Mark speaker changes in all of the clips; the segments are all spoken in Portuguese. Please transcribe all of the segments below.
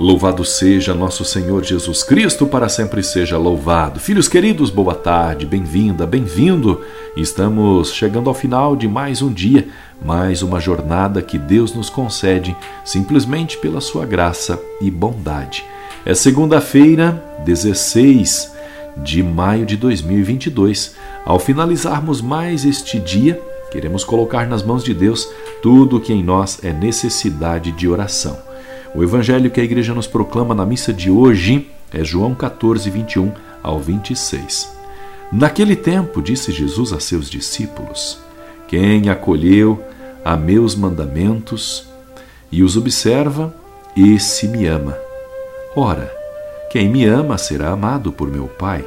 Speaker 1: Louvado seja nosso Senhor Jesus Cristo, para sempre seja louvado. Filhos queridos, boa tarde, bem-vinda, bem-vindo. Estamos chegando ao final de mais um dia mais uma jornada que Deus nos concede simplesmente pela sua graça e bondade. É segunda-feira, 16 de maio de 2022. Ao finalizarmos mais este dia, queremos colocar nas mãos de Deus tudo o que em nós é necessidade de oração. O evangelho que a igreja nos proclama na missa de hoje é João 14, 21 ao 26. Naquele tempo, disse Jesus a seus discípulos: quem acolheu a meus mandamentos e os observa, esse me ama. Ora, quem me ama será amado por meu Pai,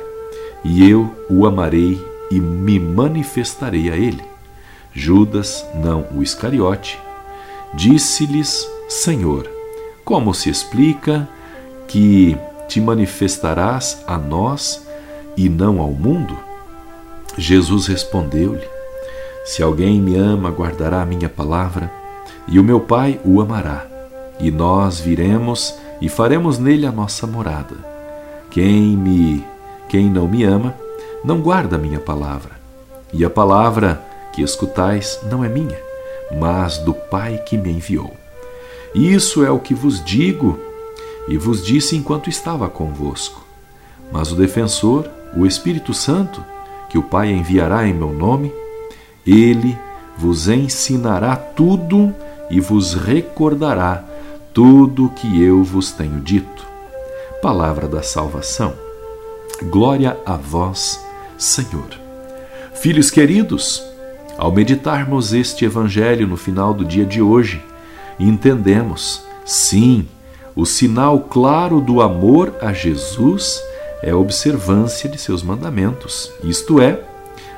Speaker 1: e eu o amarei e me manifestarei a ele. Judas, não o Iscariote, disse-lhes: Senhor, como se explica que te manifestarás a nós e não ao mundo? Jesus respondeu-lhe: se alguém me ama, guardará a minha palavra, e o meu Pai o amará, e nós viremos e faremos nele a nossa morada. Quem me, quem não me ama, não guarda a minha palavra. E a palavra que escutais não é minha, mas do Pai que me enviou. Isso é o que vos digo e vos disse enquanto estava convosco. Mas o defensor, o Espírito Santo, que o Pai enviará em meu nome, ele vos ensinará tudo e vos recordará tudo o que eu vos tenho dito. Palavra da salvação. Glória a vós, Senhor. Filhos queridos, ao meditarmos este evangelho no final do dia de hoje, entendemos, sim, o sinal claro do amor a Jesus é a observância de seus mandamentos, isto é,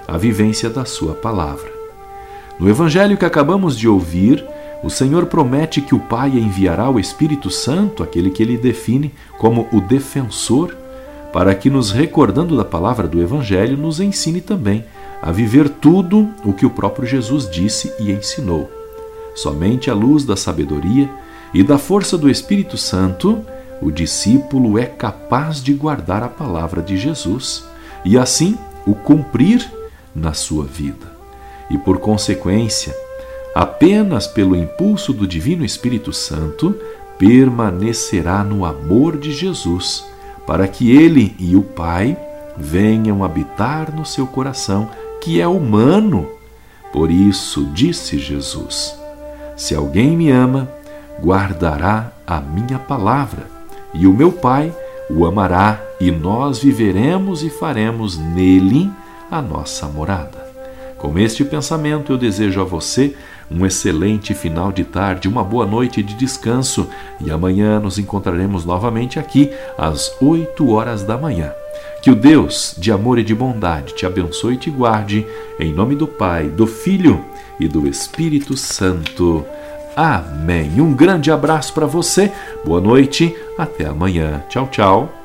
Speaker 1: a vivência da Sua palavra. No Evangelho que acabamos de ouvir, o Senhor promete que o Pai enviará o Espírito Santo, aquele que ele define como o defensor, para que, nos recordando da palavra do Evangelho, nos ensine também a viver tudo o que o próprio Jesus disse e ensinou. Somente à luz da sabedoria e da força do Espírito Santo, o discípulo é capaz de guardar a palavra de Jesus e assim o cumprir na sua vida. E por consequência, apenas pelo impulso do Divino Espírito Santo, permanecerá no amor de Jesus, para que ele e o Pai venham habitar no seu coração, que é humano. Por isso disse Jesus: Se alguém me ama, guardará a minha palavra, e o meu Pai o amará, e nós viveremos e faremos nele a nossa morada. Com este pensamento, eu desejo a você um excelente final de tarde, uma boa noite de descanso e amanhã nos encontraremos novamente aqui às 8 horas da manhã. Que o Deus de amor e de bondade te abençoe e te guarde, em nome do Pai, do Filho e do Espírito Santo. Amém. Um grande abraço para você, boa noite, até amanhã. Tchau, tchau.